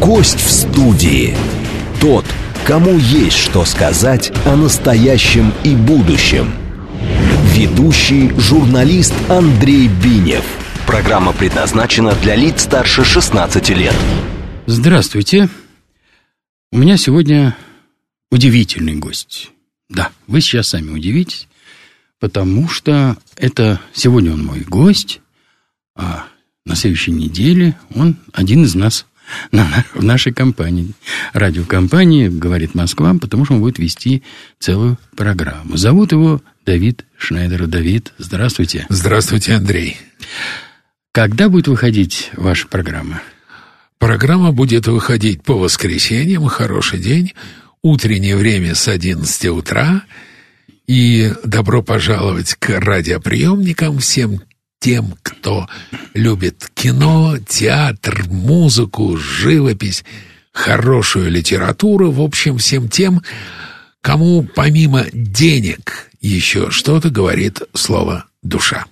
Гость в студии. Тот, кому есть что сказать о настоящем и будущем. Ведущий журналист Андрей Бинев. Программа предназначена для лиц старше 16 лет. Здравствуйте. У меня сегодня удивительный гость. Да, вы сейчас сами удивитесь, потому что это сегодня он мой гость, а на следующей неделе он один из нас на, в нашей компании, радиокомпании «Говорит Москва», потому что он будет вести целую программу. Зовут его Давид Шнайдер. Давид, здравствуйте. Здравствуйте, Андрей. Когда будет выходить ваша программа? Программа будет выходить по воскресеньям, хороший день, утреннее время с 11 утра. И добро пожаловать к радиоприемникам всем тем, кто любит кино, театр, музыку, живопись, хорошую литературу, в общем, всем тем, кому помимо денег еще что-то говорит слово «душа».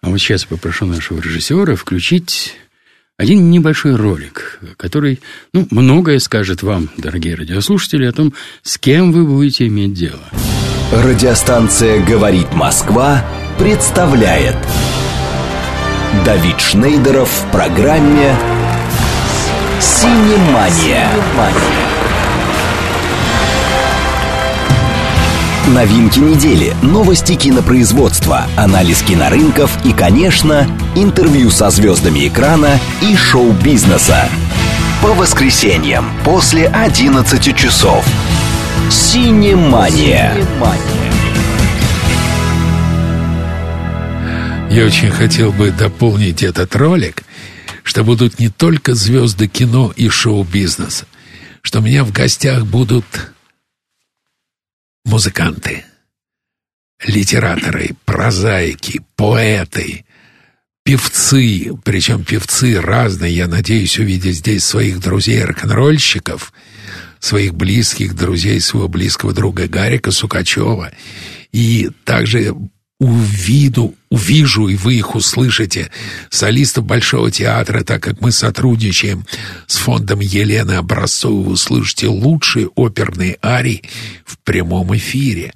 А вот сейчас попрошу нашего режиссера включить один небольшой ролик, который, ну, многое скажет вам, дорогие радиослушатели, о том, с кем вы будете иметь дело. Радиостанция «Говорит Москва» представляет Давид Шнейдеров в программе «Синемания». Новинки недели, новости кинопроизводства, анализ кинорынков и, конечно, интервью со звездами экрана и шоу-бизнеса. По воскресеньям после 11 часов. «Синемания». Я очень хотел бы дополнить этот ролик, что будут не только звезды кино и шоу-бизнеса, что у меня в гостях будут музыканты, литераторы, прозаики, поэты, певцы, причем певцы разные. Я надеюсь увидеть здесь своих друзей-рок-н-ролльщиков, своих близких друзей, своего близкого друга Гарика Сукачева. И также увиду, увижу, и вы их услышите, солистов Большого театра, так как мы сотрудничаем с фондом Елены Образцовой, вы услышите лучшие оперные арии в прямом эфире.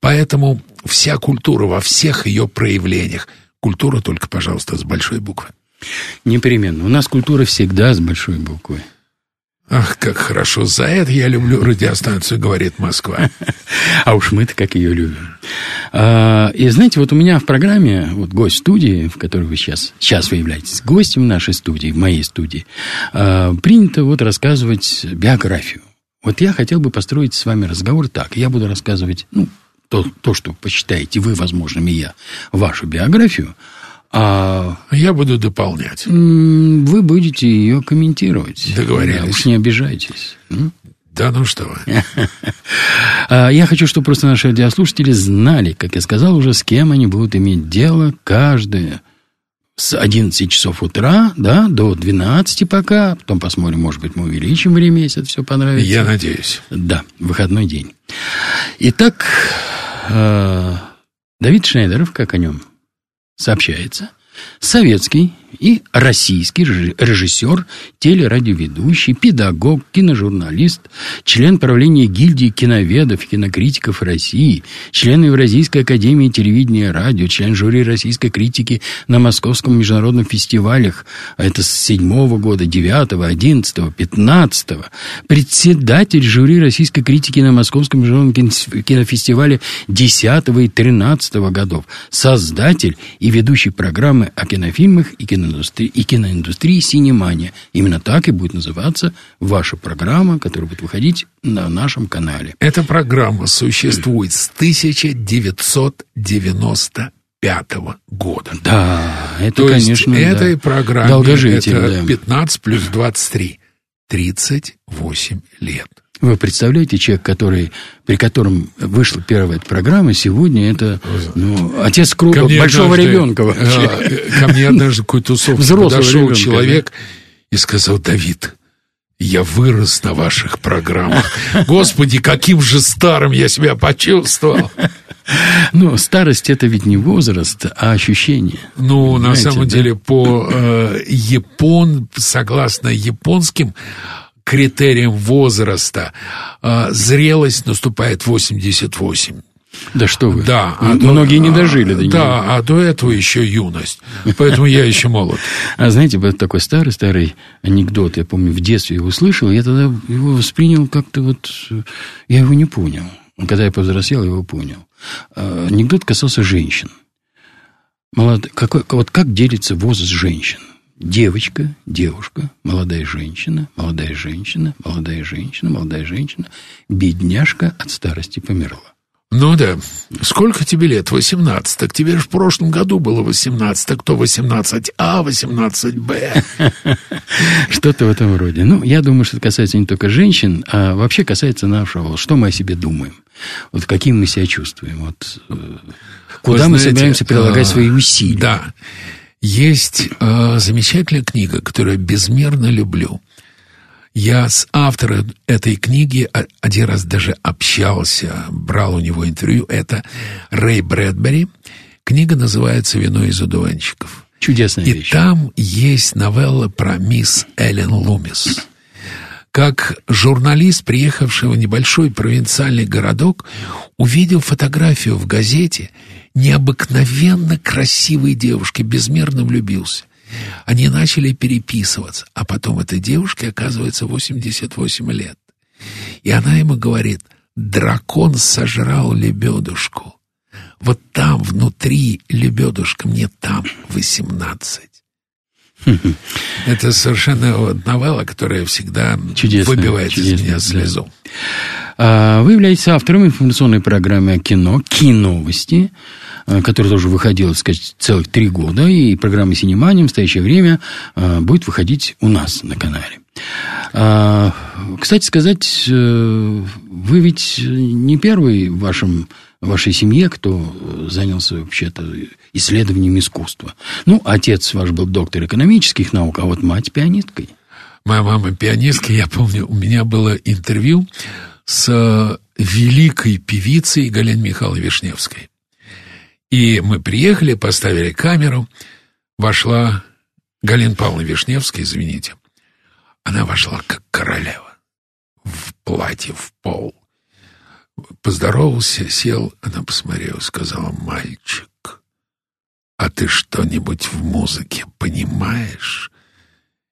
Поэтому вся культура во всех ее проявлениях. Культура только, пожалуйста, с большой буквы. Непременно. У нас культура всегда с большой буквы. Ах, как хорошо. За это я люблю радиостанцию «Говорит Москва». А уж мы-то как ее любим. А, и знаете, вот у меня в программе, вот гость студии, в которой вы сейчас, сейчас вы являетесь гостем нашей студии, моей студии, а, принято вот рассказывать биографию. Вот я хотел бы построить с вами разговор так. Я буду рассказывать, ну, то, то что посчитаете вы, возможно, и я, вашу биографию, а я буду дополнять. Вы будете ее комментировать. Договорились. Да, уж не обижайтесь. Да ну что вы. А, я хочу, чтобы просто наши радиослушатели знали, как я сказал уже, с кем они будут иметь дело каждое с 11 часов утра, да, до 12 пока. Потом посмотрим, может быть, мы увеличим время, если это все понравится. Я надеюсь. Да, выходной день. Итак, а, Давид Шнейдеров, как о нем сообщается, советский и российский режиссер, телерадиоведущий, педагог, киножурналист, член правления гильдии киноведов кинокритиков России, член Евразийской академии телевидения и радио, член жюри российской критики на Московском международном фестивалях, а это с 7 года, 9, 11, 15, председатель жюри российской критики на Московском международном кинофестивале 10 и 13 годов, создатель и ведущий программы о кинофильмах и кино киноиндустрии, и киноиндустрии «Синемания». Именно так и будет называться ваша программа, которая будет выходить на нашем канале. Эта программа существует с 1995 года. Да, это, То конечно, есть этой да. программе это да. 15 плюс 23. 38 лет. Вы представляете, человек, который, при котором вышла первая эта программа, сегодня это ну, отец кру... большого однажды, ребенка вообще. А, ко мне однажды какой тусовке подошел ребенка, человек да? и сказал, Давид, я вырос на ваших программах. Господи, каким же старым я себя почувствовал. Ну, старость это ведь не возраст, а ощущение. Ну, на самом да? деле, по э, япон, согласно японским критериям возраста, э, зрелость наступает 88. Да что вы. Да. А Многие до, не дожили до Да, а до этого еще юность. Поэтому я еще молод. А знаете, был такой старый-старый анекдот. Я помню, в детстве его слышал. Я тогда его воспринял как-то вот... Я его не понял. Когда я повзрослел, я его понял. А, анекдот касался женщин. Молод... Какой... Вот как делится возраст женщин? Девочка, девушка, молодая женщина, молодая женщина, молодая женщина, молодая женщина, бедняжка от старости померла. Ну да. Сколько тебе лет? 18. Так тебе же в прошлом году было 18. Так кто 18А, 18Б? Что-то в этом роде. Ну, я думаю, что это касается не только женщин, а вообще касается нашего, что мы о себе думаем. Вот каким мы себя чувствуем. Вот, э, куда Вы мы знаете, собираемся прилагать а, свои усилия. Да. Есть э, замечательная книга, которую я безмерно люблю – я с автором этой книги один раз даже общался, брал у него интервью. Это Рэй Брэдбери. Книга называется «Вино из одуванчиков». Чудесная И вещь. там есть новелла про мисс Эллен Лумис. Как журналист, приехавший в небольшой провинциальный городок, увидел фотографию в газете необыкновенно красивой девушки, безмерно влюбился. Они начали переписываться, а потом этой девушке оказывается 88 лет. И она ему говорит, дракон сожрал лебедушку. Вот там внутри лебедушка, мне там 18. Это совершенно новелла, которая всегда чудесная, выбивает чудесная, из меня слезу. А, вы являетесь автором информационной программы о кино «Киновости», Э, который тоже выходил, так сказать, целых три года, и программа «Синемания» в настоящее время э, будет выходить у нас на канале. А, кстати сказать, э, вы ведь не первый в вашем, вашей семье, кто занялся вообще-то исследованием искусства. Ну, отец ваш был доктор экономических наук, а вот мать пианисткой. Моя мама пианистка, я помню, у меня было интервью с великой певицей Галиной Михайловной Вишневской. И мы приехали, поставили камеру, вошла Галина Павловна Вишневская, извините. Она вошла как королева, в платье, в пол. Поздоровался, сел, она посмотрела, сказала, мальчик, а ты что-нибудь в музыке понимаешь?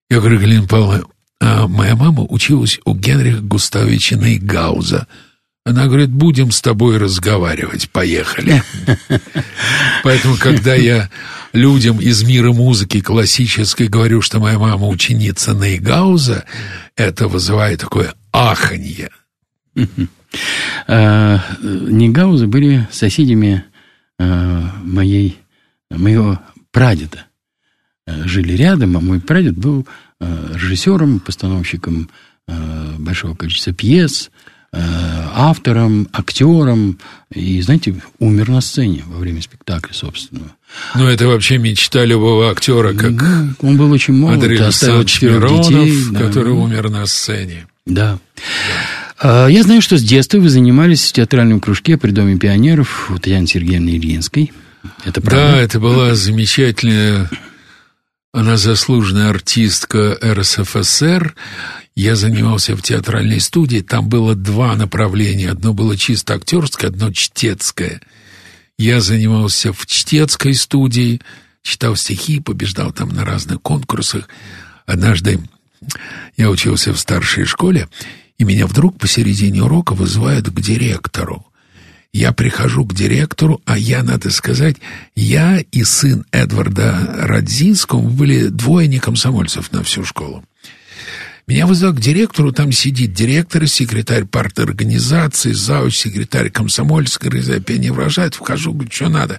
Я говорю, Галина Павловна, а моя мама училась у Генриха Густавовича Нейгауза – она говорит, будем с тобой разговаривать, поехали. Поэтому, когда я людям из мира музыки классической говорю, что моя мама ученица Нейгауза, это вызывает такое аханье. А, Нейгаузы были соседями а, моей, моего прадеда. Жили рядом, а мой прадед был режиссером, постановщиком большого количества пьес, Э, автором, актером, и, знаете, умер на сцене во время спектакля собственного. Ну, это вообще мечта любого актера, как ну, он был очень молод, Андрей оставил четырех детей. Да. который умер на сцене. Да. да. Я знаю, что с детства вы занимались в театральном кружке при Доме пионеров у Татьяны Сергеевны Ильинской. Это правда? Да, это была замечательная, она заслуженная артистка РСФСР. Я занимался в театральной студии, там было два направления. Одно было чисто актерское, одно чтецкое. Я занимался в чтецкой студии, читал стихи, побеждал там на разных конкурсах. Однажды я учился в старшей школе, и меня вдруг посередине урока вызывают к директору. Я прихожу к директору, а я, надо сказать, я и сын Эдварда Радзинского были двое не комсомольцев на всю школу. Меня вызывают к директору, там сидит директор, секретарь парты организации, зауч, секретарь комсомольской организации, опять выражает, вхожу, говорю, что надо?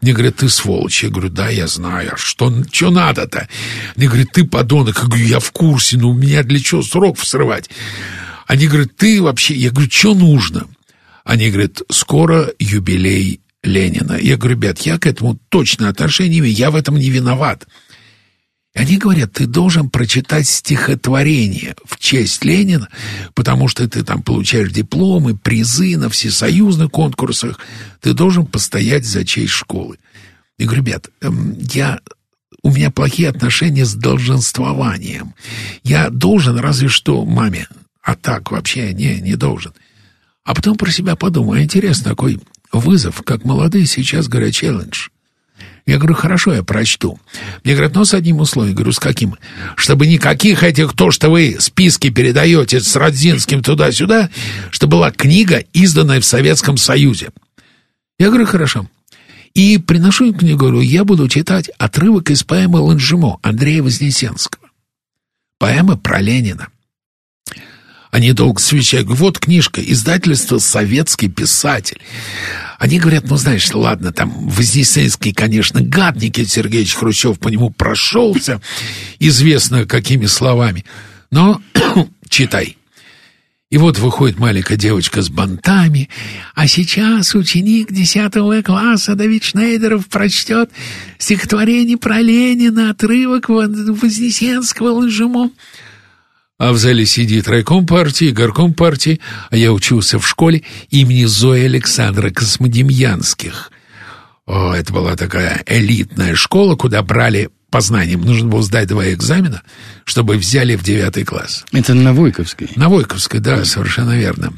Мне говорят, ты сволочь. Я говорю, да, я знаю. А что, что надо-то? Мне говорят, ты подонок. Я говорю, я в курсе, но у меня для чего срок срывать? Они говорят, ты вообще... Я говорю, что нужно? Они говорят, скоро юбилей Ленина. Я говорю, ребят, я к этому точно отношения имею, я в этом не виноват. Они говорят, ты должен прочитать стихотворение в честь Ленина, потому что ты там получаешь дипломы, призы на всесоюзных конкурсах. Ты должен постоять за честь школы. Я говорю, ребят, эм, я у меня плохие отношения с долженствованием. Я должен разве что маме, а так вообще не, не должен. А потом про себя подумал, интересно, такой вызов, как молодые сейчас говорят, челлендж. Я говорю, хорошо, я прочту. Мне говорят, но с одним условием. Я говорю, с каким? Чтобы никаких этих, то, что вы списки передаете с Родзинским туда-сюда, чтобы была книга, изданная в Советском Союзе. Я говорю, хорошо. И приношу им книгу, говорю, я буду читать отрывок из поэмы «Ланжимо» Андрея Вознесенского. Поэма про Ленина. Они долго свечают. Вот книжка, издательство «Советский писатель». Они говорят, ну, знаешь, ладно, там Вознесенский, конечно, гад, Никита Сергеевич Хрущев по нему прошелся, известно какими словами. Но читай. И вот выходит маленькая девочка с бантами, а сейчас ученик 10 класса Давид Шнейдеров прочтет стихотворение про Ленина, отрывок Вознесенского лжемо. А в зале сидит райком партии, горком партии, а я учился в школе имени Зои Александра Космодемьянских. О, это была такая элитная школа, куда брали по знаниям. Нужно было сдать два экзамена, чтобы взяли в девятый класс. Это на Войковской? На Войковской, да, совершенно верно.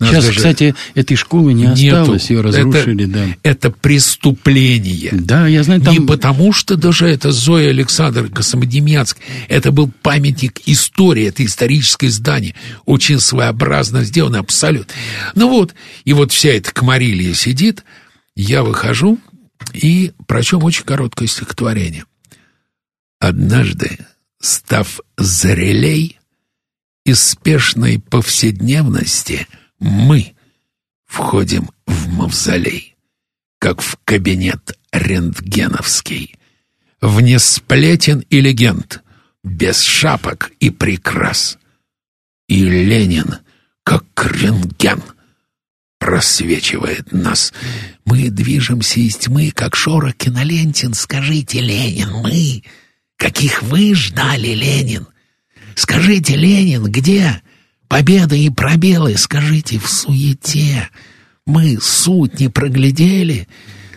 Сейчас, даже... кстати, этой школы не нету. осталось, ее разрушили, это, да. Это преступление. Да, я знаю, там... Не потому, что даже это Зоя Александр Космодемьянск, это был памятник истории, это историческое здание, очень своеобразно сделано, абсолютно. Ну вот, и вот вся эта комарилья сидит, я выхожу и прочем очень короткое стихотворение – Однажды, став зрелей, из спешной повседневности мы входим в мавзолей, как в кабинет рентгеновский, вне сплетен и легенд, без шапок и прикрас. И Ленин, как рентген, просвечивает нас. Мы движемся из тьмы, как шорох кинолентин. Скажите, Ленин, мы каких вы ждали, Ленин? Скажите, Ленин, где победа и пробелы? Скажите, в суете мы суть не проглядели?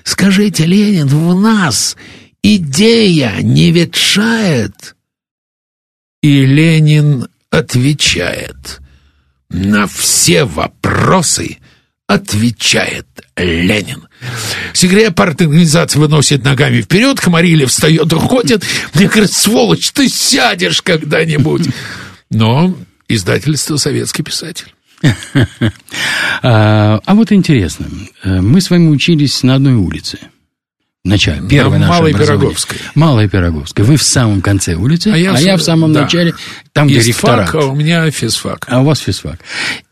Скажите, Ленин, в нас идея не ветшает? И Ленин отвечает на все вопросы — отвечает Ленин. Секретарь организации выносит ногами вперед, Хамарили встает уходит. Мне говорят, сволочь, ты сядешь когда-нибудь. Но издательство «Советский писатель». А, а вот интересно, мы с вами учились на одной улице. Начале, первой нашей Малой Пироговской. Малой Пироговской. Вы в самом конце улицы, а я, а в, я в самом да. начале, там, где реферат. а у меня физфак. А у вас физфак.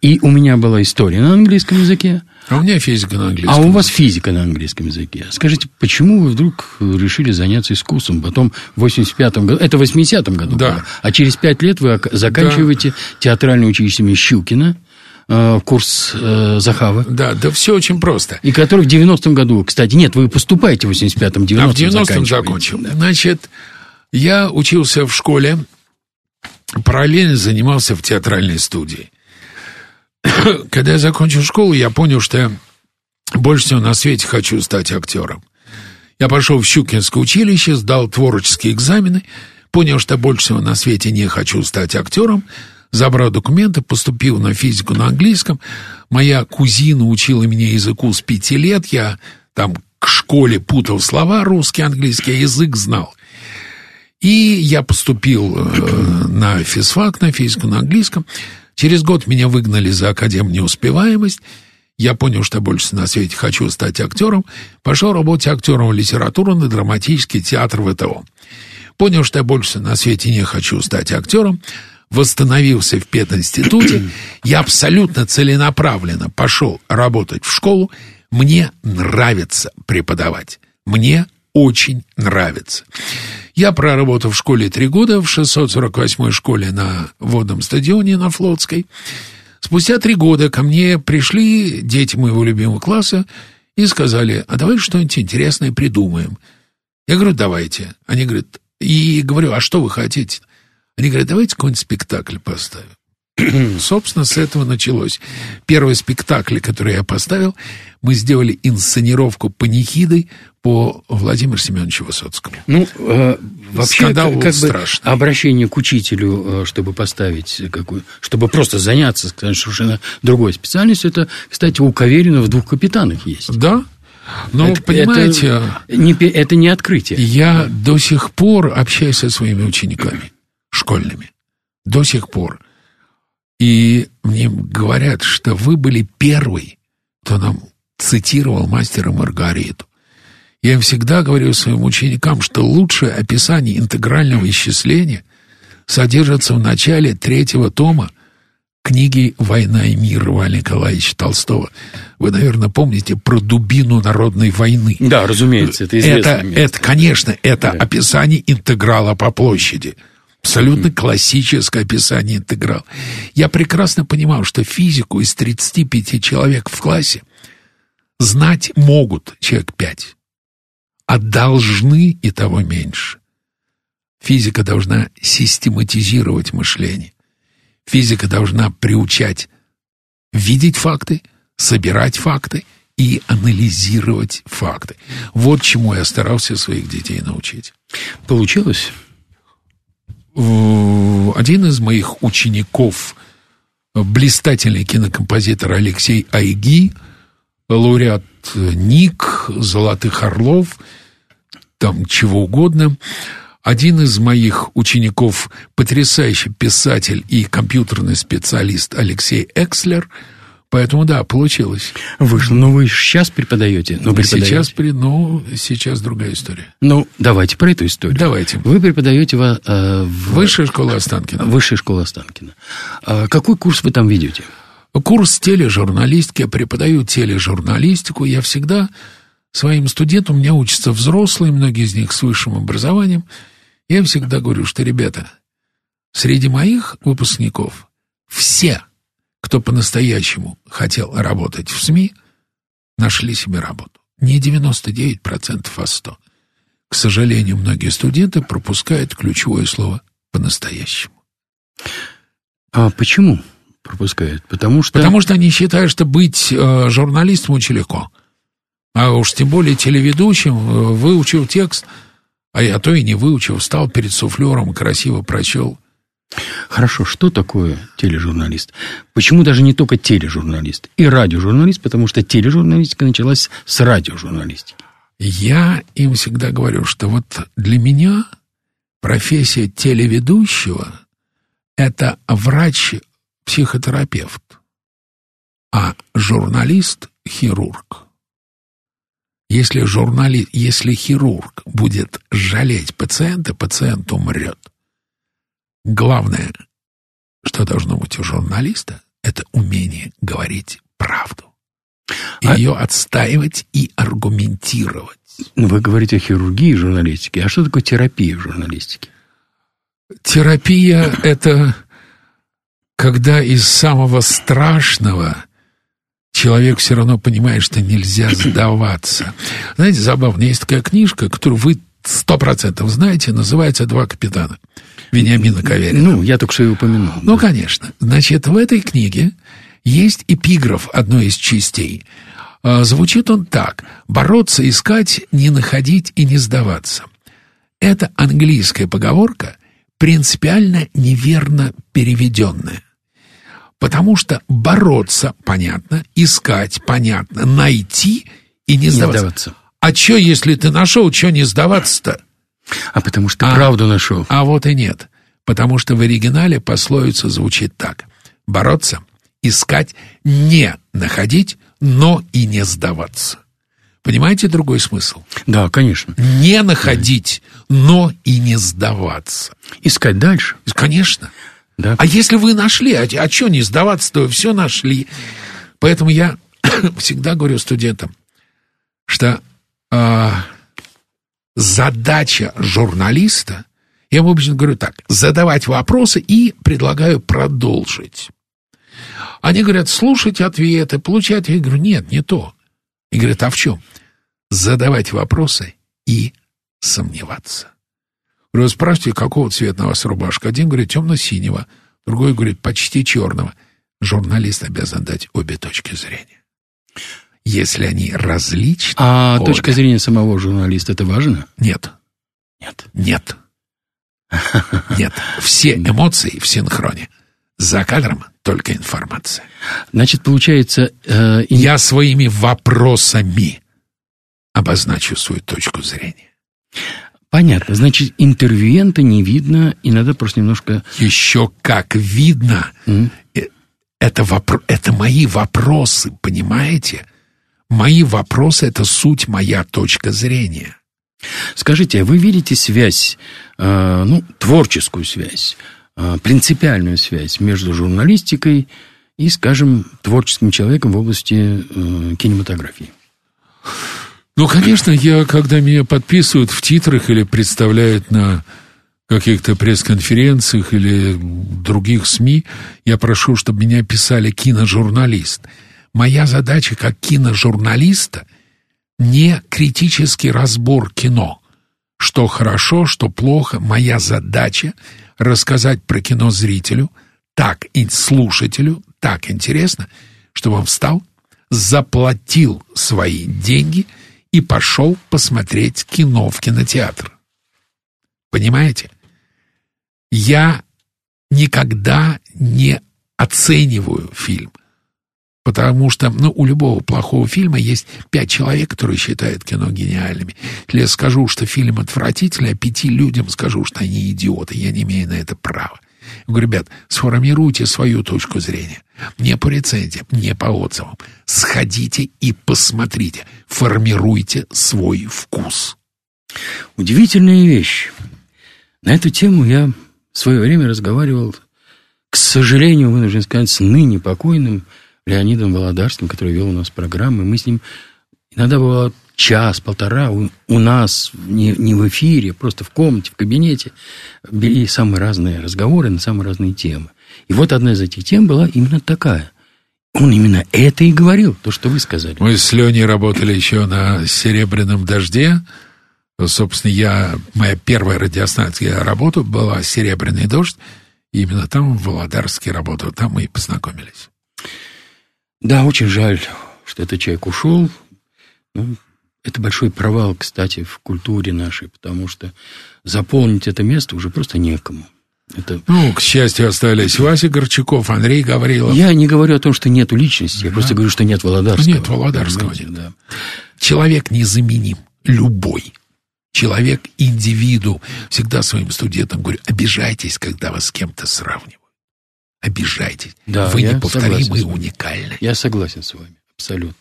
И у меня была история на английском языке. А у меня физика на английском. А у вас физика на английском языке. Скажите, почему вы вдруг решили заняться искусством? Потом в 85-м году, это в 80-м году да. было, а через пять лет вы заканчиваете да. театральное училище Щукина э, курс э, Захава. Да, да все очень просто. И который в 90-м году, кстати, нет, вы поступаете в 85-м, 90-м А в 90-м закончил. Да. Значит, я учился в школе, параллельно занимался в театральной студии. Когда я закончил школу, я понял, что я больше всего на свете хочу стать актером. Я пошел в Щукинское училище, сдал творческие экзамены, понял, что больше всего на свете не хочу стать актером, забрал документы, поступил на физику на английском. Моя кузина учила меня языку с пяти лет. Я там к школе путал слова русский, английский, а язык знал. И я поступил э, на физфак, на физику на английском. Через год меня выгнали за академ неуспеваемость. Я понял, что больше на свете хочу стать актером. Пошел работать актером в литературу на драматический театр ВТО. Понял, что я больше на свете не хочу стать актером восстановился в пединституте, я абсолютно целенаправленно пошел работать в школу. Мне нравится преподавать. Мне очень нравится. Я проработал в школе три года, в 648-й школе на водном стадионе на Флотской. Спустя три года ко мне пришли дети моего любимого класса и сказали, а давай что-нибудь интересное придумаем. Я говорю, давайте. Они говорят, И говорю, а что вы хотите? Они говорят, давайте какой-нибудь спектакль поставим. Собственно, с этого началось. Первый спектакль, который я поставил, мы сделали инсценировку панихиды по Владимиру Семеновичу Высоцкому. Ну, э, вообще, Скандал как, как бы страшный. обращение к учителю, э, чтобы поставить какую, чтобы просто заняться скажем, совершенно другой специальностью, это, кстати, у Каверина в двух капитанах есть. Да? Но, это, понимаете, это не, это не открытие. я до сих пор общаюсь со своими учениками школьными. До сих пор. И мне говорят, что вы были первый, кто нам цитировал мастера Маргариту. Я им всегда говорю своим ученикам, что лучшее описание интегрального исчисления содержится в начале третьего тома книги «Война и мир» Льва Николаевича Толстого. Вы, наверное, помните про дубину народной войны. Да, разумеется, это известно. Это, это, конечно, это Да. описание интеграла по площади. Абсолютно классическое описание интеграла. Я прекрасно понимал, что физику из 35 человек в классе знать могут человек 5, а должны и того меньше. Физика должна систематизировать мышление. Физика должна приучать видеть факты, собирать факты и анализировать факты. Вот чему я старался своих детей научить. Получилось? Э, Один из моих учеников, блистательный кинокомпозитор Алексей Айги, лауреат НИК, Золотых Орлов, там чего угодно. Один из моих учеников, потрясающий писатель и компьютерный специалист Алексей Экслер. Поэтому, да, получилось. Вышло. Но вы сейчас преподаете. Ну, преподаете. Сейчас, ну, сейчас другая история. Ну, давайте про эту историю. Давайте. Вы преподаете во- э, в Высшая школа Останкина. Высшей школе Останкина. А какой курс вы там ведете? Курс тележурналистики, я преподаю тележурналистику. Я всегда своим студентам, у меня учатся взрослые, многие из них с высшим образованием. Я им всегда говорю, что, ребята, среди моих выпускников все, кто по-настоящему хотел работать в СМИ, нашли себе работу. Не 99%, а 100%. К сожалению, многие студенты пропускают ключевое слово «по-настоящему». А почему пропускают? Потому что... Потому что они считают, что быть э, журналистом очень легко. А уж тем более телеведущим, э, выучил текст, а я то и не выучил, встал перед суфлером, красиво прочел. Хорошо, что такое тележурналист? Почему даже не только тележурналист? И радиожурналист, потому что тележурналистика началась с радиожурналистики. Я им всегда говорю, что вот для меня профессия телеведущего – это врач-психотерапевт, а журналист – хирург. Если, журнали... Если хирург будет жалеть пациента, пациент умрет. Главное, что должно быть у журналиста, это умение говорить правду. А- Ее отстаивать и аргументировать. Вы говорите о хирургии в журналистике. А что такое терапия в журналистике? Терапия – это когда из самого страшного человек все равно понимает, что нельзя сдаваться. Знаете, забавно, есть такая книжка, которую вы сто процентов знаете, называется «Два капитана» Вениамина Каверина. Ну, я только что и упомянул. Ну, конечно. Значит, в этой книге есть эпиграф одной из частей. А, Звучит он так. «Бороться, искать, не находить и не сдаваться». Это английская поговорка, принципиально неверно переведенная. Потому что бороться, понятно, искать, понятно, найти и не Не сдаваться. сдаваться. А что, если ты нашел, что не сдаваться-то? А потому что А- правду нашел. А вот и нет. Потому что в оригинале пословица звучит так. Бороться, искать, не находить, но и не сдаваться. Понимаете другой смысл? Да, конечно. Не находить, но и не сдаваться. Искать дальше. Конечно. Да. А если вы нашли, а, а что не сдаваться-то, вы все нашли. Поэтому я всегда говорю студентам, что а, задача журналиста, я им обычно говорю так, задавать вопросы и предлагаю продолжить. Они говорят, слушать ответы, получать ответы. Я говорю, нет, не то. И говорят, а в чем? Задавать вопросы и сомневаться. Говорю, спрашивайте, какого цвета на вас рубашка? Один говорит, темно-синего, другой говорит, почти черного. Журналист обязан дать обе точки зрения. Если они различны... А обе, точка зрения самого журналиста, это важно? Нет. Нет. Нет. Нет. Все эмоции в синхроне. За кадром только информация. Значит, получается... Э, и- Я своими вопросами обозначу свою точку зрения. Понятно. Значит, интервьюента не видно, и надо просто немножко... Еще как видно, э, это, вопро- это мои вопросы, понимаете? Мои вопросы — это суть моя точка зрения. Скажите, а вы видите связь, э, ну, творческую связь, э, принципиальную связь между журналистикой и, скажем, творческим человеком в области э, кинематографии? Ну, конечно, я, когда меня подписывают в титрах или представляют на каких-то пресс-конференциях или других СМИ, я прошу, чтобы меня писали киножурналист. Моя задача как киножурналиста не критический разбор кино. Что хорошо, что плохо. Моя задача рассказать про кино зрителю так и слушателю, так интересно, чтобы он встал, заплатил свои деньги и пошел посмотреть кино в кинотеатр. Понимаете? Я никогда не оцениваю фильм. Потому что, ну, у любого плохого фильма есть пять человек, которые считают кино гениальными. Если я скажу, что фильм отвратительный, а пяти людям скажу, что они идиоты, я не имею на это права. Я говорю, ребят, сформируйте свою точку зрения. Не по рецензиям, не по отзывам. Сходите и посмотрите. Формируйте свой вкус. Удивительная вещь. На эту тему я в свое время разговаривал, к сожалению, вынужден сказать, с ныне покойным Леонидом Володарским, который вел у нас программы. Мы с ним иногда бывало час-полтора у, у нас, не, не в эфире, просто в комнате, в кабинете, вели самые разные разговоры на самые разные темы. И вот одна из этих тем была именно такая. Он именно это и говорил, то, что вы сказали. Мы с Леней работали еще на «Серебряном дожде». Собственно, я, моя первая радиостанция работа была «Серебряный дождь». И именно там в Володарске работал. Там мы и познакомились. Да, очень жаль, что этот человек ушел. Ну, это большой провал, кстати, в культуре нашей, потому что заполнить это место уже просто некому. Это... Ну, к счастью, остались Вася Горчаков, Андрей Гаврилов. Я не говорю о том, что нету личности, я просто говорю, что нет Володарского. Нет Володарского, нет. Да. Человек незаменим. Любой. Человек, индивиду. Всегда своим студентам говорю, обижайтесь, когда вас с кем-то сравнивают. Обижайтесь. Да, Вы неповторимы и уникальны. Я согласен с вами, абсолютно.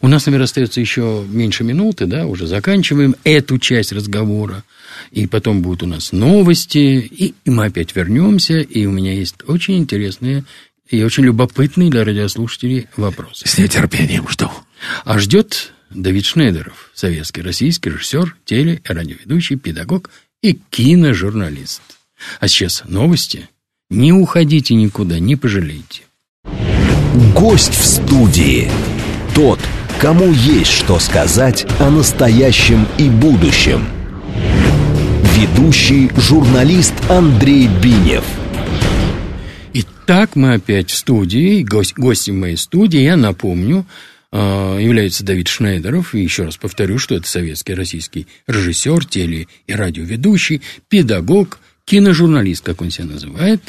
У нас, наверное, остается еще меньше минуты, да, уже заканчиваем эту часть разговора. И потом будут у нас новости, и, и мы опять вернемся, и у меня есть очень интересные и очень любопытные для радиослушателей вопросы. С нетерпением жду. А ждет Давид Шнейдеров, советский, российский режиссер, теле- и радиоведущий, педагог и киножурналист. А сейчас новости. Не уходите никуда, не пожалеете. Гость в студии. Тот, кому есть что сказать о настоящем и будущем. Ведущий журналист Андрей Бинев. Итак, мы опять в студии. Гость, гостем моей студии, я напомню, э, является Давид Шнейдеров. И еще раз повторю, что это советский российский режиссер, теле- и радиоведущий, педагог, киножурналист, как он себя называет.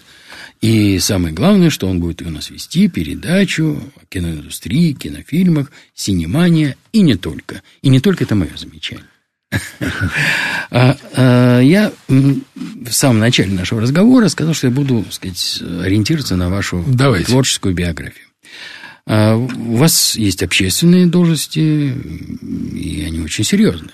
И самое главное, что он будет у нас вести передачу о киноиндустрии, кинофильмах, синемания и не только. И не только это мое замечание. А, а, Я в самом начале нашего разговора сказал, что я буду сказать, ориентироваться на вашу творческую биографию. А, У вас есть общественные должности, и они очень серьезные.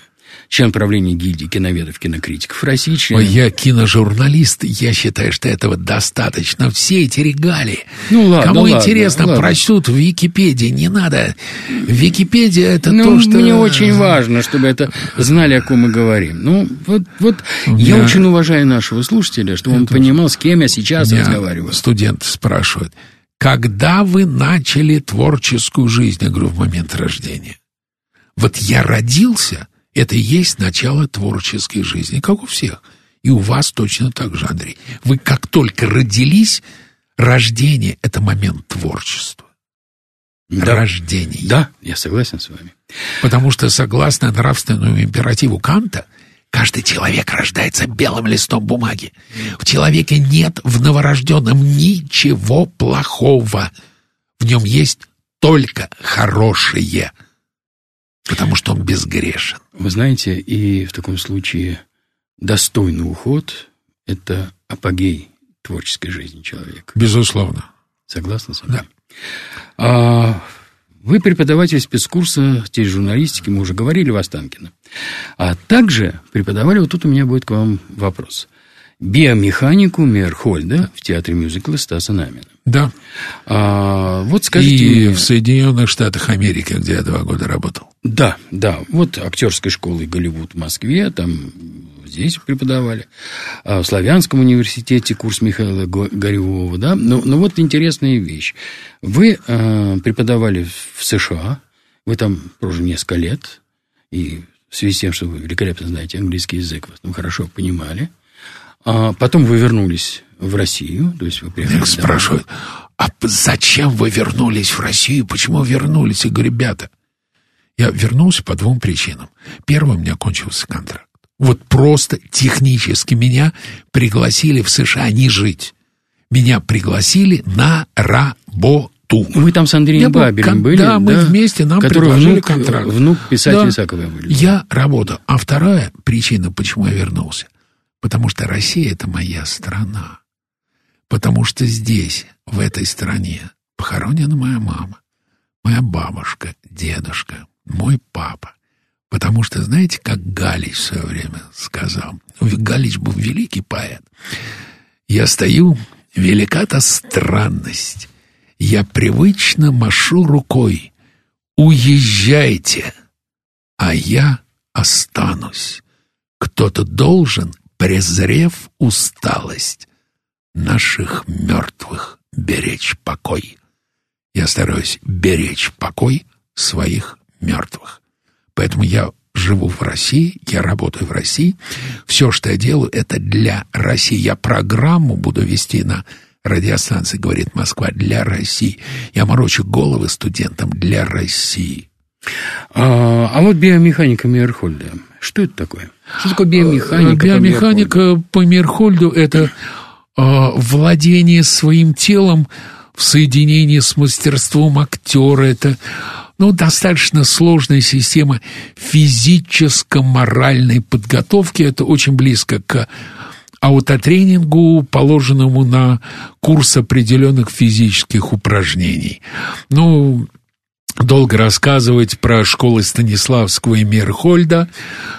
Член правления гильдии киноведов, кинокритиков России, член... Ой, я киножурналист, я считаю, что этого достаточно. Все эти регалии. Ну, ладно, Кому ладно, интересно, ладно. прочтут в Википедии. Не надо. Википедия это ну, то, что... мне очень важно, чтобы это знали, о ком мы говорим. Ну, вот, вот я очень уважаю нашего слушателя, чтобы он понимал, с кем я сейчас Меня разговариваю. студенты спрашивают, когда вы начали творческую жизнь? Я говорю, в момент рождения. Вот я родился, это и есть начало творческой жизни, как у всех. И у вас точно так же, Андрей. Вы как только родились, рождение — это момент творчества. Да. Рождение. Да, я согласен с вами. Потому что, согласно нравственному императиву Канта, каждый человек рождается белым листом бумаги. В человеке нет в новорожденном ничего плохого. В нем есть только хорошее, потому что он безгрешен. Вы знаете, и в таком случае достойный уход – это апогей творческой жизни человека. Безусловно. Согласны с вами? Да. А, вы преподаватель спецкурса тележурналистики, мы уже говорили в Останкино. А также преподавали, вот тут у меня будет к вам вопрос. Биомеханику Мейерхольда в театре мюзикла Стаса Намина. Да. А, вот скажите... И в Соединенных Штатах Америки, где я два года работал. Да, да. Вот актерской школы Голливуд в Москве, там здесь преподавали. А в Славянском университете курс Михаила Горевого, да. Но, но вот интересная вещь. Вы э, преподавали в США, вы там прожили несколько лет, и в связи с тем, что вы великолепно знаете английский язык, вы там хорошо понимали. А потом вы вернулись в Россию, то есть вы приехали... Спрашивают, а зачем вы вернулись в Россию? Почему вернулись? Я говорю, ребята, я вернулся по двум причинам. Первое, у меня кончился контракт. Вот просто технически меня пригласили в США не жить. Меня пригласили на работу. Вы там с Андреем был, Бабелем кон... были? Да, мы вместе, нам предложили внук, контракт. Внук писателя да. Исакова были. Я работал. А вторая причина, почему я вернулся, потому что Россия — это моя страна. Потому что здесь, в этой стране, похоронена моя мама, моя бабушка, дедушка, мой папа. Потому что, знаете, как Галич в свое время сказал, Галич был великий поэт. Я стою, велика-то странность. Я привычно машу рукой. Уезжайте, а я останусь. Кто-то должен, презрев усталость, наших мертвых беречь покой. Я стараюсь беречь покой своих мертвых. Поэтому я живу в России, я работаю в России. Все, что я делаю, это для России. Я программу буду вести на радиостанции «Говорит Москва» для России. Я морочу головы студентам для России. А, а вот биомеханика Мейерхольда, что это такое? Что такое биомеханика? Биомеханика по Мейерхольду – это э, владение своим телом в соединении с мастерством актера. Это ну, достаточно сложная система физическо-моральной подготовки. Это очень близко к аутотренингу, положенному на курс определенных физических упражнений. Ну, долго рассказывать про школы Станиславского и Мирхольда,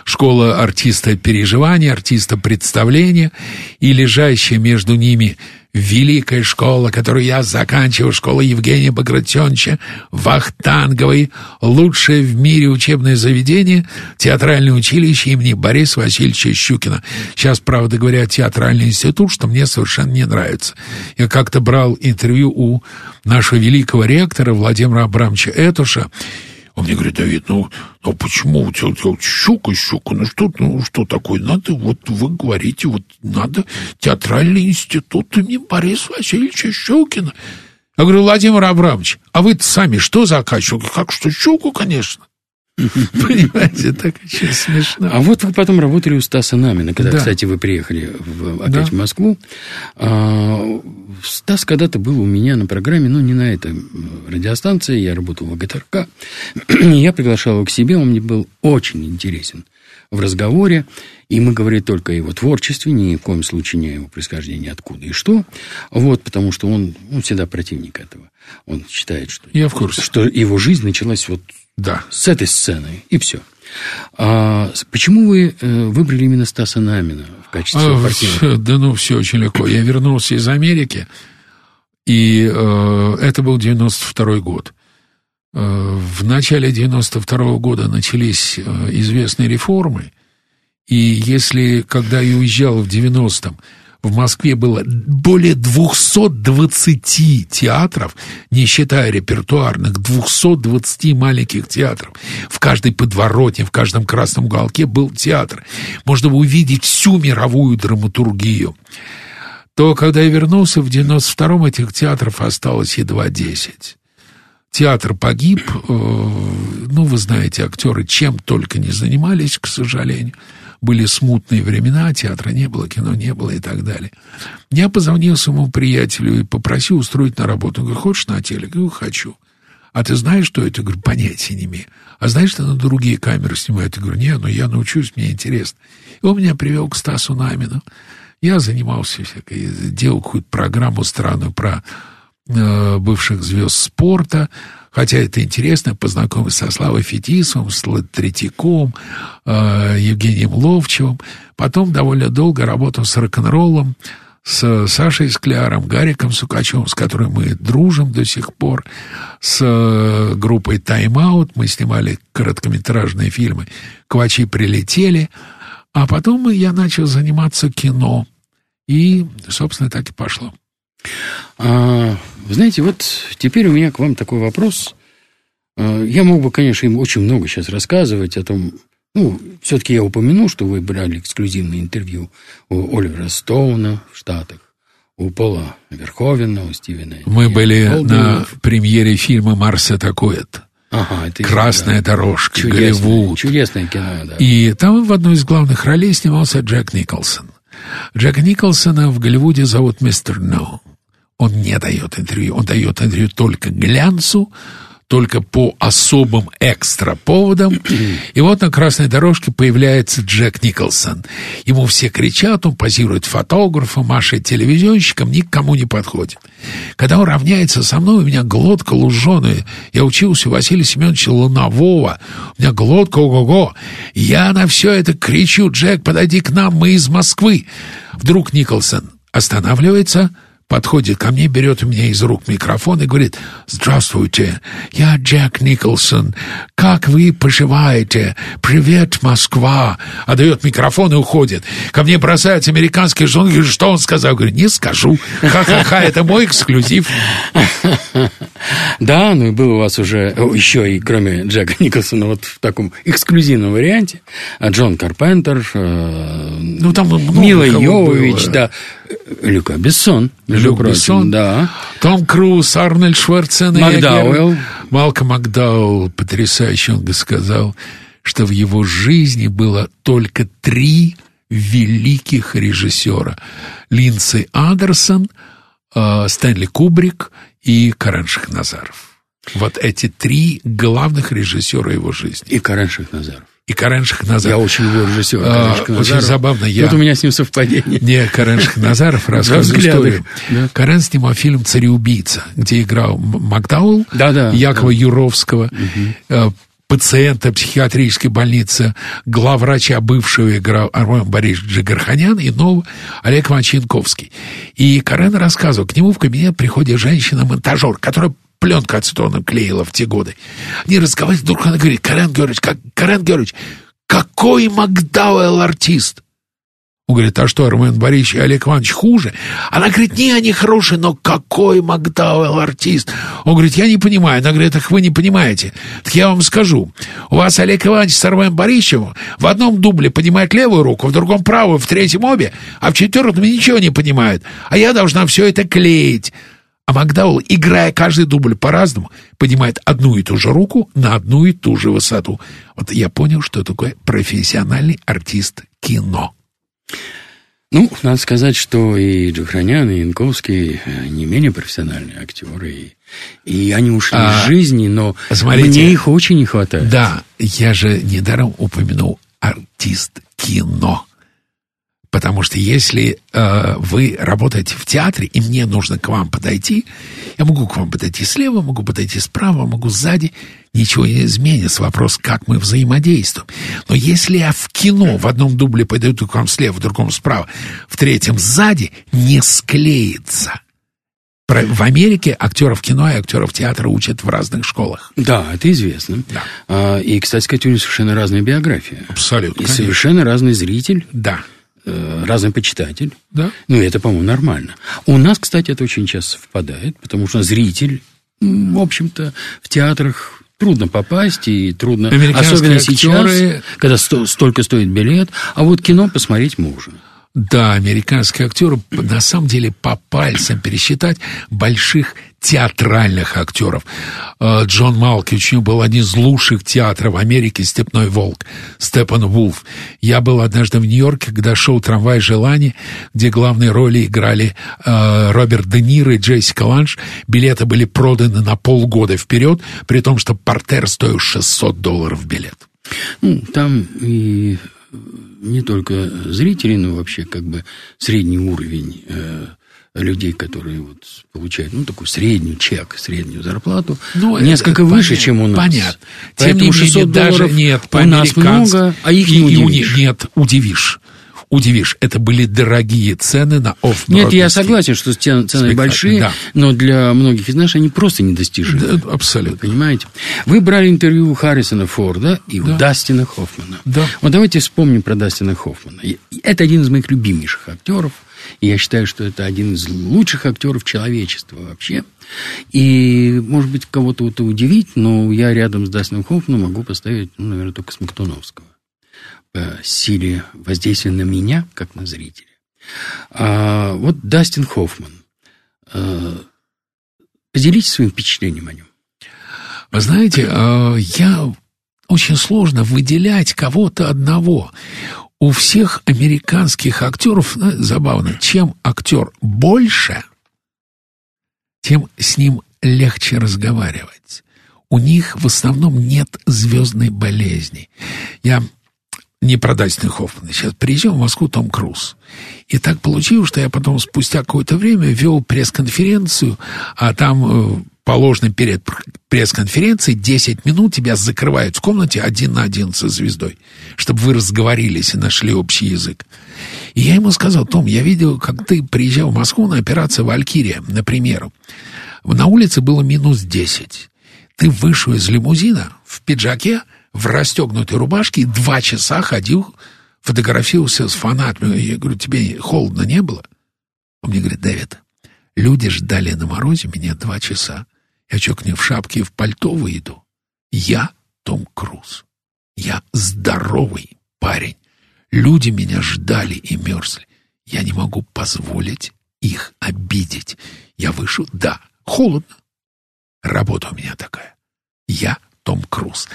школа артиста переживания, артиста представления и лежащая между ними великая школа, которую я заканчивал, школа Евгения Багратионовича Вахтанговой, лучшее в мире учебное заведение, театральное училище имени Бориса Васильевича Щукина. Сейчас, правда говоря, театральный институт, что мне совершенно не нравится. Я как-то брал интервью у нашего великого ректора Владимира Абрамовича Этуша, он мне говорит, Давид, ну, ну почему у тебя, у тебя щука, щука, ну что, ну что такое? Надо, вот вы говорите, вот надо театральный институт имени Бориса Васильевича Щукина. Я говорю, Владимир Абрамович, а вы сами что заканчивали? Как что, щуку, конечно. Понимаете, так очень смешно. А вот вы потом работали у Стаса Намина, когда, да. кстати, вы приехали в, опять да. в Москву. А, Стас когда-то был у меня на программе, но не на этой радиостанции, я работал в ГТРК. я приглашал его к себе, он мне был очень интересен в разговоре, и мы говорили только о его творчестве, ни в коем случае не о его происхождении, откуда и что. Вот, потому что он, он всегда противник этого. Он считает, что, Я в курсе. что его жизнь началась вот да. С этой сцены. И все. А почему вы э, выбрали именно Стаса Намина в качестве а, партнера? Да ну, все очень легко. Я вернулся из Америки, и э, это был 92 год. Э, в начале 92 года начались э, известные реформы, и если, когда я уезжал в 90-м, в Москве было более 220 театров, не считая репертуарных, 220 маленьких театров. В каждой подворотне, в каждом красном уголке был театр. Можно было увидеть всю мировую драматургию. То, когда я вернулся в 92-м, этих театров осталось едва 10. Театр погиб, э, ну, вы знаете, актеры чем только не занимались, к сожалению были смутные времена, театра не было, кино не было и так далее. Я позвонил своему приятелю и попросил устроить на работу. Он говорит, хочешь на телек? Я говорю, хочу. А ты знаешь, что это? Я говорю, понятия не имею. А знаешь, что на другие камеры снимают? Я говорю, нет, но я научусь, мне интересно. И он меня привел к Стасу Намину. Я занимался всякой, делал какую-то программу странную про бывших звезд спорта, Хотя это интересно, познакомиться со Славой Фетисовым, с Третьяком, э, Евгением Ловчевым. Потом довольно долго работал с рок-н-роллом, с Сашей Скляром, Гариком Сукачевым, с которым мы дружим до сих пор, с э, группой Out. Мы снимали короткометражные фильмы «Квачи прилетели». А потом я начал заниматься кино. И, собственно, так и пошло. А, вы знаете, вот теперь у меня к вам такой вопрос. А, я мог бы, конечно, им очень много сейчас рассказывать о том, ну, все-таки я упомяну, что вы брали эксклюзивное интервью у Оливера Стоуна в Штатах, у Пола Верховена, у Стивена. Мы были Голденов. на премьере фильма «Марс атакует». Ага, это Красная да. дорожка, чудесное, Голливуд. Чудесное кино, да. И там в одной из главных ролей снимался Джек Николсон. Джека Николсона в Голливуде зовут мистер No. Он не дает интервью. Он дает интервью только глянцу, только по особым экстра поводам. И вот на красной дорожке появляется Джек Николсон. Ему все кричат, он позирует фотографом, машет телевизионщиком, никому не подходит. Когда он равняется со мной, у меня глотка луженая. Я учился у Василия Семеновича Лунового. У меня глотка ого-го. Я на все это кричу, Джек, подойди к нам, мы из Москвы. Вдруг Николсон останавливается, подходит ко мне, берет у меня из рук микрофон и говорит, «Здравствуйте, я Джек Николсон. Как вы поживаете? Привет, Москва!» Отдает микрофон и уходит. Ко мне бросается американский жен, говорит, что он сказал? Говорю, не скажу. Ха-ха-ха, это мой эксклюзив. Да, ну и был у вас уже еще и кроме Джека Николсона вот в таком эксклюзивном варианте Джон Карпентер, э, ну там Мила Йовович, да, Люка Бессон. Люк Бессон. Да. Том Круз, Арнольд Шварценеггер. Макдауэлл. Малком Макдауэлл, потрясающе он сказал, что в его жизни было только три великих режиссера. Линдси Андерсон, э, Стэнли Кубрик и Карен Шахназаров. Вот эти три главных режиссера его жизни. И Карен Шахназаров и Карен Шахназаров. Я очень люблю режиссера а, Очень забавно. Я... Вот у меня с ним совпадение. Не, Карен Шахназаров рассказывает историю. Да. Карен снимал фильм «Цареубийца», где играл Макдаул, да, да, Якова да. Юровского, угу. пациента психиатрической больницы, главврача бывшего играл Армен Борисович Джигарханян и нового Олег Иванович Янковский. И Карен рассказывал, к нему в кабинет приходит женщина-монтажер, которая пленка ацетоном клеила в те годы. Они разговаривают, вдруг она говорит, Карен Георгиевич, как, Карен Георгиевич, какой Макдауэлл артист? Он говорит, а что, Армен Борисович и Олег Иванович хуже? Она говорит, не, они хорошие, но какой Макдауэлл артист? Он говорит, я не понимаю. Она говорит, так вы не понимаете. Так я вам скажу. У вас Олег Иванович с Армен Борисовичем в одном дубле понимает левую руку, в другом правую, в третьем обе, а в четвертом ничего не понимает. А я должна все это клеить. А Макдаул, играя каждый дубль по-разному, поднимает одну и ту же руку на одну и ту же высоту. Вот я понял, что такое профессиональный артист кино. Ну, надо сказать, что и Джохранян, и Янковский э, не менее профессиональные актеры. И, и они ушли а, из жизни, но смотрите, мне их очень не хватает. Да, я же недаром упомянул артист кино. Потому что если э, вы работаете в театре, и мне нужно к вам подойти, я могу к вам подойти слева, могу подойти справа, могу сзади, ничего не изменится. Вопрос, как мы взаимодействуем. Но если я в кино в одном дубле подойду к вам слева, в другом справа, в третьем сзади, не склеится. В Америке актеров кино и актеров театра учат в разных школах. Да, это известно. Да. А, и, кстати сказать, у них совершенно разные биографии. Абсолютно. И конечно. совершенно разный зритель. Да разный почитатель. Да. Ну, это, по-моему, нормально. У нас, кстати, это очень часто совпадает, потому что зритель, в общем-то, в театрах трудно попасть, и трудно, особенно сейчас, актеры- когда сто- столько стоит билет, а вот кино посмотреть можно. Да, американские актеры на самом деле по пальцам пересчитать больших театральных актеров. Э, Джон него был один из лучших театров Америки «Степной волк», Степан Вулф. Я был однажды в Нью-Йорке, когда шоу «Трамвай желаний», где главные роли играли э, Роберт Де Ниро и Джессика Ланш. Билеты были проданы на полгода вперед, при том, что портер стоил 600 долларов билет. Ну, там и не только зрители, но вообще как бы средний уровень э, людей, которые вот получают, ну, такую среднюю чек, среднюю зарплату, Ну, несколько это выше, понятно, чем у нас. Понятно. Тем Поэтому не 600 менее, даже нет, у нас много, а их не удивишь. Нет, удивишь. Удивишь. Это были дорогие цены на офф Нет, я согласен, что цены, Спектакль, большие, да. но для многих из нас они просто недостижимы. Да, абсолютно. Понимаете? Вы брали интервью у Харрисона Форда и у Дастина Хоффмана. Да. Вот давайте вспомним про Дастина Хоффмана. Это один из моих любимейших актеров. Я считаю, что это один из лучших актеров человечества вообще. И, может быть, кого-то это удивить, но я рядом с Дастином Хоффманом могу поставить, ну, наверное, только Смоктуновского. По силе воздействия на меня, как на зрителя. А вот Дастин Хоффман. э, Поделитесь своим впечатлением о нем. Вы знаете, э, я очень сложно выделять кого-то одного. У всех американских актеров, ну, забавно, чем актер больше, тем с ним легче разговаривать. У них в основном нет звездной болезни. Я не про Дастина Хоффмана. Сейчас приезжал в Москву Том Круз. И так получилось, что я потом спустя какое-то время вел пресс-конференцию, а там э, положено перед пр- пресс-конференцией 10 минут тебя закрывают в комнате один на один со звездой, чтобы вы разговорились и нашли общий язык. И я ему сказал, Том, я видел, как ты приезжал в Москву на операцию «Валькирия», например. На улице было минус 10. Ты вышел из лимузина в пиджаке, в расстегнутой рубашке и два часа ходил, фотографировался с фанатами. Я говорю, тебе холодно не было? Он мне говорит, Дэвид, люди ждали на морозе меня два часа. Я ним в шапке и в пальто выйду? Я Том Круз. Я здоровый парень. Люди меня ждали и мерзли. Я не могу позволить их обидеть. Я вышел, да, холодно. Работа у меня такая. Я Том Круз.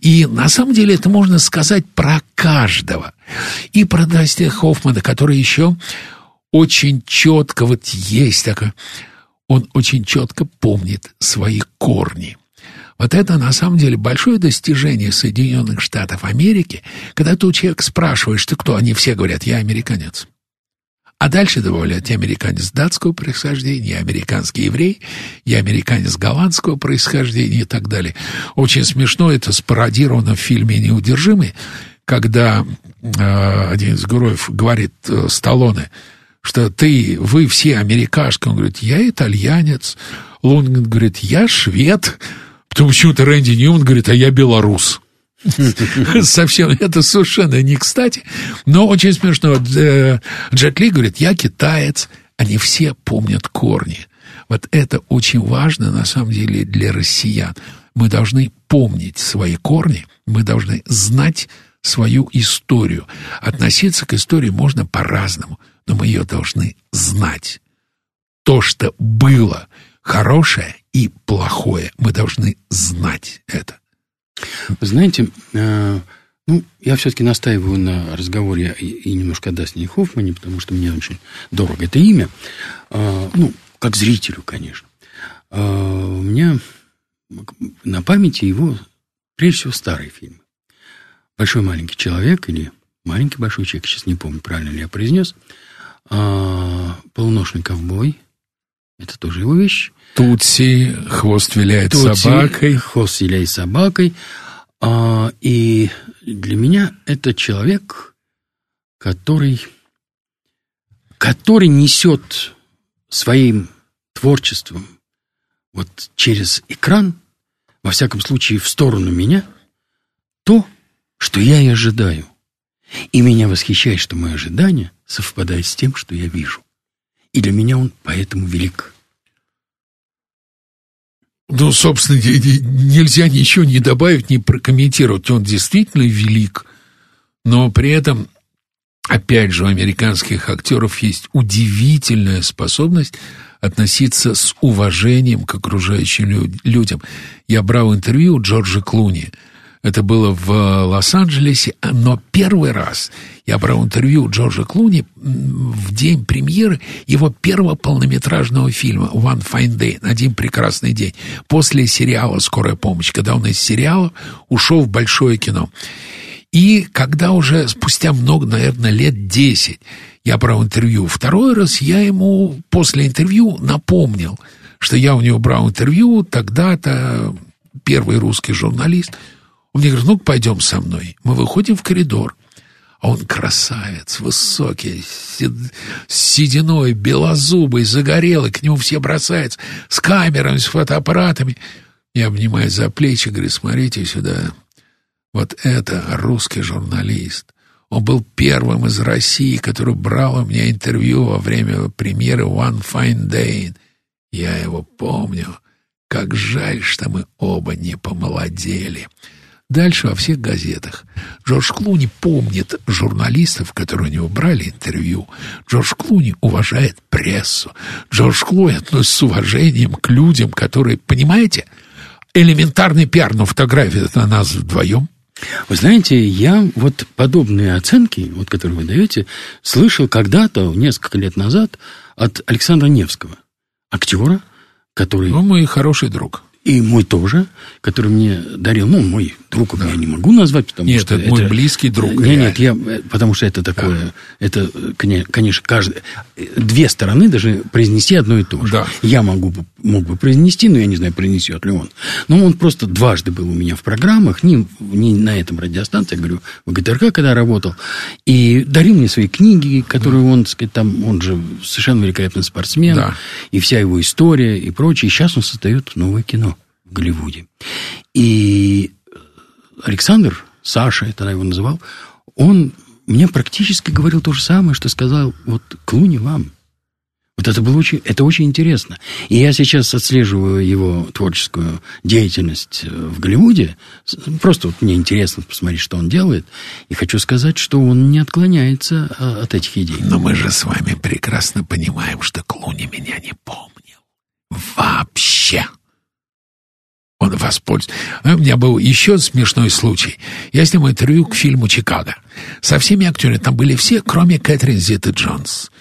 И на самом деле это можно сказать про каждого. И про Дастина Хоффмана, который еще очень четко, вот есть такое, он очень четко помнит свои корни. Вот это на самом деле большое достижение Соединенных Штатов Америки, когда ты у человека спрашиваешь, ты кто, они все говорят, я американец. А дальше добавляют, я американец датского происхождения, я американский еврей, я американец голландского происхождения и так далее. Очень смешно это спародировано в фильме «Неудержимый», когда э, один из героев говорит э, Сталлоне, что ты, вы все америкашка. Он говорит, я итальянец. Лунгren говорит, я швед. Потом почему-то Рэнди Ньюман говорит, а я белорус. Совсем это совершенно не кстати. Но очень смешно. Э, Джет Ли говорит, я китаец. Они все помнят корни. Вот это очень важно, на самом деле, для россиян. Мы должны помнить свои корни, мы должны знать свою историю. Относиться к истории можно по-разному, но мы ее должны знать. То, что было хорошее и плохое, мы должны знать это. Знаете, э, ну, я все-таки настаиваю на разговоре и, и немножко о Дастине Хоффмане, потому что мне очень дорого это имя. Э, ну, как зрителю, конечно. Э, у меня на памяти его, прежде всего, старые фильмы. «Большой маленький человек» или «Маленький большой человек», сейчас не помню, правильно ли я произнес. Э, «Полуношный ковбой», это тоже его вещь. Тутси, хвост виляет Тутси, собакой. Хвост виляет собакой. А, и для меня это человек, который, который несет своим творчеством вот через экран, во всяком случае в сторону меня, то, что я и ожидаю. И меня восхищает, что мое ожидание совпадает с тем, что я вижу. И для меня он поэтому велик. Ну, собственно, нельзя ничего не добавить, не прокомментировать. Он действительно велик, но при этом, опять же, у американских актеров есть удивительная способность относиться с уважением к окружающим людям. Я брал интервью у Джорджа Клуни – это было в Лос-Анджелесе, но первый раз я брал интервью Джорджа Клуни в день премьеры его первого полнометражного фильма «One Fine Day», «Один прекрасный день», после сериала «Скорая помощь», когда он из сериала ушел в большое кино. И когда уже спустя много, наверное, лет десять я брал интервью второй раз, я ему после интервью напомнил, что я у него брал интервью, тогда-то первый русский журналист – он мне говорит, ну пойдем со мной. Мы выходим в коридор. А он красавец, высокий, с сединой, белозубый, загорелый, к нему все бросаются, с камерами, с фотоаппаратами. Я обнимаю за плечи, говорю, смотрите сюда. Вот это русский журналист. Он был первым из России, который брал у меня интервью во время премьеры «One Fine Day». Я его помню. Как жаль, что мы оба не помолодели. Дальше во всех газетах. Джордж Клуни помнит журналистов, которые у него брали интервью. Джордж Клуни уважает прессу. Джордж Клуни относится с уважением к людям, которые, понимаете, элементарный пиар, но фотография это на нас вдвоем. Вы знаете, я вот подобные оценки, вот которые вы даете, слышал когда-то, несколько лет назад, от Александра Невского, актера, который... Ну, мой хороший друг. И мой тоже, который мне дарил, ну, мой друг да. я не могу назвать, потому нет, что это мой близкий друг. Нет, нет, я, потому что это такое, да. это, конечно, каждый, две стороны даже произнести одно и то же. Да. Я могу, мог бы произнести, но я не знаю, произнесет ли он. Но он просто дважды был у меня в программах, не, не на этом радиостанции, я говорю, в ГТРК, когда работал, и дарил мне свои книги, которые он, так сказать, там, он же совершенно великолепный спортсмен, да. и вся его история и прочее. И сейчас он создает новое кино Голливуде. И Александр, Саша, я тогда его называл, он мне практически говорил то же самое, что сказал вот Клуни вам. Вот это было очень, это очень интересно. И я сейчас отслеживаю его творческую деятельность э, в Голливуде. Просто вот мне интересно посмотреть, что он делает. И хочу сказать, что он не отклоняется э, от этих идей. Но мы же с вами прекрасно понимаем, что Клуни меня не помнил. Вообще. Он воспользуется. А у меня был еще смешной случай. Я снимал интервью к фильму «Чикаго». Со всеми актерами там были все, кроме Кэтрин Зиты Джонс.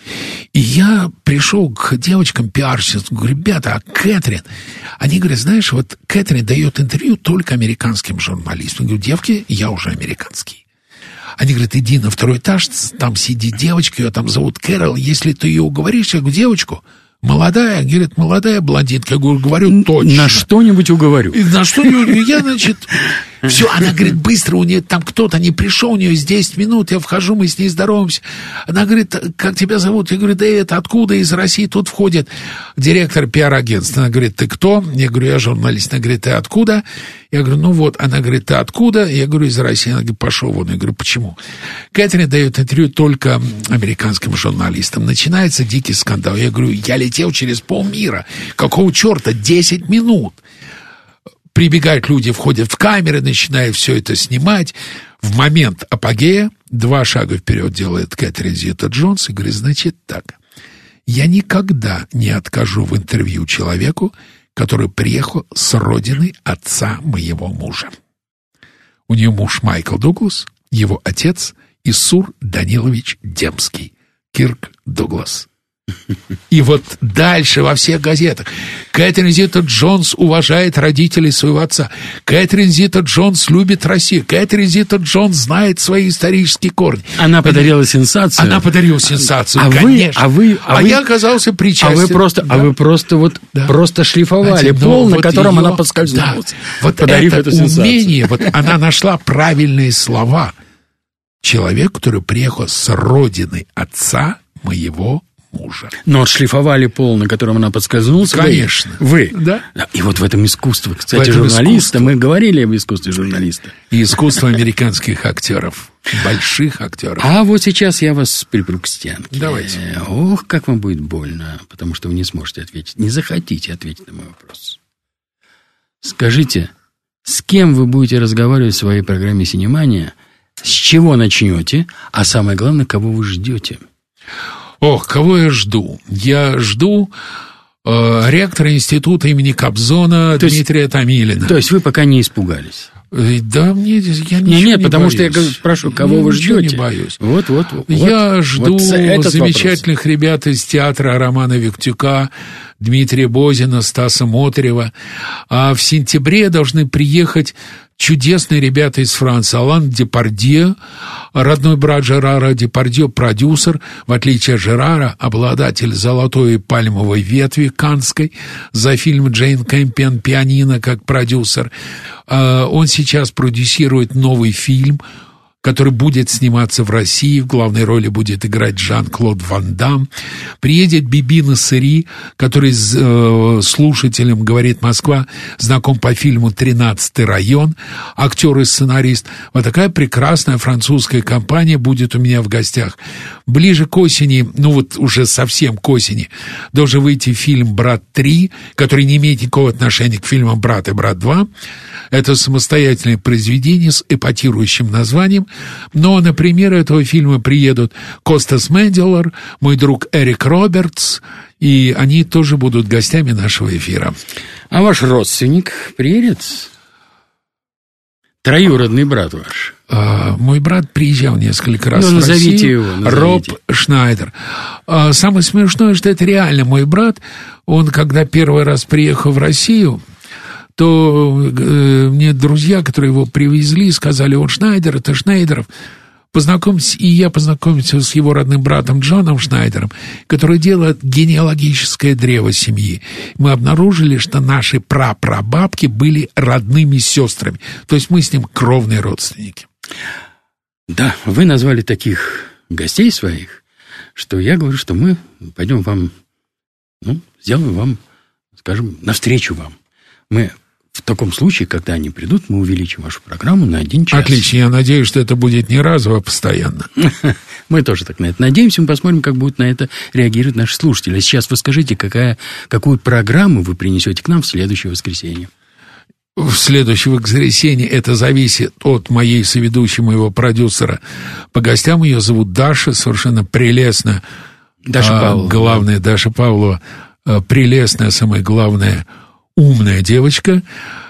И я пришел к девочкам пиарщицам, говорю, ребята, а Кэтрин? Они говорят, знаешь, вот Кэтрин дает интервью только американским журналистам. Я говорю, девки, я уже американский. Они говорят, иди на второй этаж, там сидит девочка, ее там зовут Кэрол, если ты ее уговоришь, я говорю, девочку, Молодая, говорит, молодая блондинка. Я говорю, говорю точно. На что-нибудь уговорю. И на что-нибудь. Я, значит, все, она говорит, быстро, у нее там кто-то не пришел, у нее есть 10 минут, я вхожу, мы с ней здороваемся. Она говорит, как тебя зовут? Я говорю, да это откуда из России тут входит директор пиар-агентства. Она говорит, ты кто? Я говорю, я журналист. Она говорит, ты откуда? Я говорю, ну вот. Она говорит, ты откуда? Я говорю, из России. Она говорит, пошел вон. Я говорю, почему? Кэтрин дает интервью только американским журналистам. Начинается дикий скандал. Я говорю, я летел через полмира. Какого черта? 10 минут прибегают люди, входят в камеры, начинают все это снимать. В момент апогея два шага вперед делает Кэтрин Зита Джонс и говорит, значит так, я никогда не откажу в интервью человеку, который приехал с родины отца моего мужа. У нее муж Майкл Дуглас, его отец Исур Данилович Демский, Кирк Дуглас. И вот дальше во всех газетах. Кэтрин Зита Джонс уважает родителей своего отца. Кэтрин Зита Джонс любит Россию. Кэтрин Зита Джонс знает свои исторические корни. Она подарила сенсацию. Она подарила сенсацию, а конечно. Вы, а вы, а, а вы, я оказался причастен. А вы просто, да. а вы просто вот да. просто шлифовали Знаете, пол, вот на котором ее, она подскользнулась. Да, вот подарив это эту умение, вот она нашла правильные слова. Человек, который приехал с родины отца моего мужа. Но отшлифовали пол, на котором она подскользнулась. Конечно. Вы. Да. И вот в этом искусство, кстати, В этом журналиста. искусство. Мы говорили об искусстве журналиста. И искусство американских актеров. Больших актеров. А вот сейчас я вас припру к стенке. Давайте. Ох, как вам будет больно, потому что вы не сможете ответить, не захотите ответить на мой вопрос. Скажите, с кем вы будете разговаривать в своей программе «Синемания», с чего начнете, а самое главное, кого вы ждете? Ох, кого я жду? Я жду э, ректора института имени Кобзона То есть- Дмитрия Томилина. То есть вы пока не испугались? Э, Да, мне я Не, нет, не потому что я боюсь. спрашиваю, кого Я вы ждете? не боюсь. Вот, вот, вот. Я жду вот замечательных ребят из театра Романа Виктюка, Дмитрия Бозина, Стаса Мотрева. А в сентябре должны приехать чудесные ребята из Франции. Алан Депардье, родной брат Жерара Депардье, продюсер, в отличие от Жерара, обладатель золотой пальмовой ветви канской за фильм Джейн Кэмпион «Пианино» как продюсер. А, Он сейчас продюсирует новый фильм который будет сниматься в России. В главной роли будет играть Жан-Клод Ван Дам. Приедет Биби Насыри, который с э, слушателем «Говорит Москва» знаком по фильму «Тринадцатый район», актер и сценарист. Вот такая прекрасная французская компания будет у меня в гостях. Ближе к осени, ну вот уже совсем к осени, должен выйти фильм «Брат 3», который не имеет никакого отношения к фильмам «Брат» и «Брат 2». Это самостоятельное произведение с эпатирующим названием. Но на премьеру этого фильма приедут Костас Менделор, мой друг Эрик Робертс, и они тоже будут гостями нашего эфира. А ваш родственник приедет? Троюродный брат ваш. А, Мой брат приезжал несколько раз Ну, в назовите Россию. его, назовите. Роб Шнайдер. А, Самое смешное, что это реально мой брат. Он, когда первый раз приехал в Россию, то э, мне друзья, которые его привезли, сказали, он Шнайдер, это Шнайдеров. Познакомься, и я познакомился с его родным братом Джоном Шнайдером, который делает генеалогическое древо семьи. Мы обнаружили, что наши прапрабабки были родными сестрами. То есть мы с ним кровные родственники. Да, вы назвали таких гостей своих, что я говорю, что мы пойдем вам, ну, сделаем вам, скажем, навстречу вам. Мы в таком случае, когда они придут, мы увеличим вашу программу на один час. Отлично, я надеюсь, что это будет не разово, а постоянно. Мы тоже так на это надеемся. Мы посмотрим, как будут на это реагировать наши слушатели. А сейчас вы скажите, какая, какую программу вы принесете к нам в следующее воскресенье? В следующее воскресенье это зависит от моей соведущей, моего продюсера. По гостям ее зовут Даша, совершенно прелестная. Даша А, Павлова. Главная Даша Павлова, а, прелестная, самое главное, умная девочка.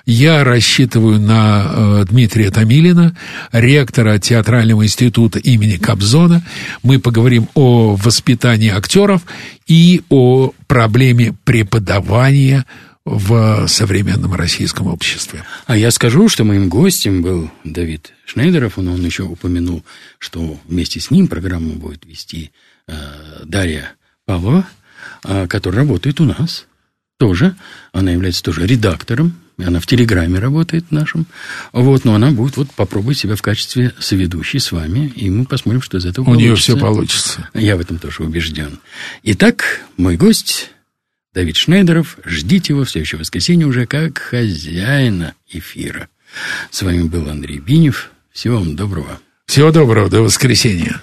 Я рассчитываю на э, Дмитрия Томилина, ректора театрального института имени Кобзона. Мы поговорим о воспитании актеров и о проблеме преподавания в современном российском обществе. А я скажу, что моим гостем был Давид Шнейдеров, но он еще упомянул, что вместе с ним программу будет вести э, Дарья Павлова, э, которая работает у нас тоже. Она является тоже редактором, и она в Телеграме работает нашем. Вот, но она будет вот попробовать себя в качестве соведущей с вами, и мы посмотрим, что из этого У получится. нее все получится. Я в этом тоже убежден. Итак, мой гость Давид Шнейдеров. Ждите его в следующее воскресенье уже как хозяина эфира. С вами был Андрей Бинев. Всего вам доброго. Всего доброго, до воскресенья.